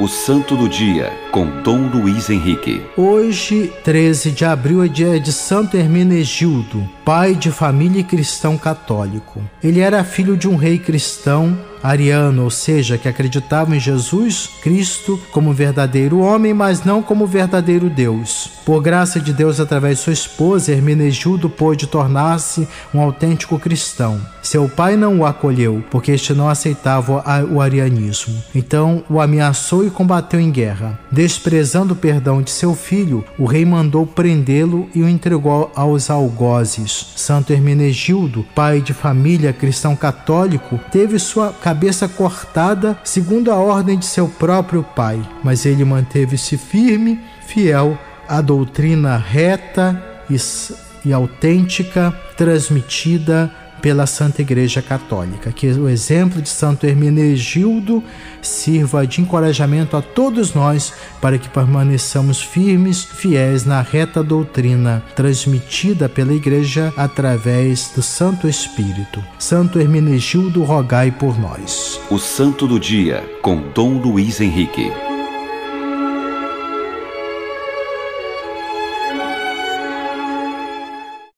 O Santo do Dia, com Dom Luiz Henrique. Hoje, 13 de abril, é dia de Santo Hermenegildo, pai de família cristão católico. Ele era filho de um rei cristão ariano, ou seja, que acreditava em Jesus Cristo como verdadeiro homem, mas não como verdadeiro Deus. Por graça de Deus, através de sua esposa, Hermenegildo pôde tornar-se um autêntico cristão. Seu pai não o acolheu, porque este não aceitava o arianismo. Então o ameaçou e combateu em guerra. Desprezando o perdão de seu filho, o rei mandou prendê-lo e o entregou aos algozes. Santo Hermenegildo, pai de família cristão católico, teve sua cabeça cortada segundo a ordem de seu próprio pai, mas ele manteve-se firme, fiel à doutrina reta e, e autêntica transmitida pela Santa Igreja Católica. Que o exemplo de Santo Hermenegildo sirva de encorajamento a todos nós para que permaneçamos firmes, fiéis na reta doutrina transmitida pela Igreja através do Santo Espírito. Santo Hermenegildo, rogai por nós. O Santo do Dia, com Dom Luiz Henrique.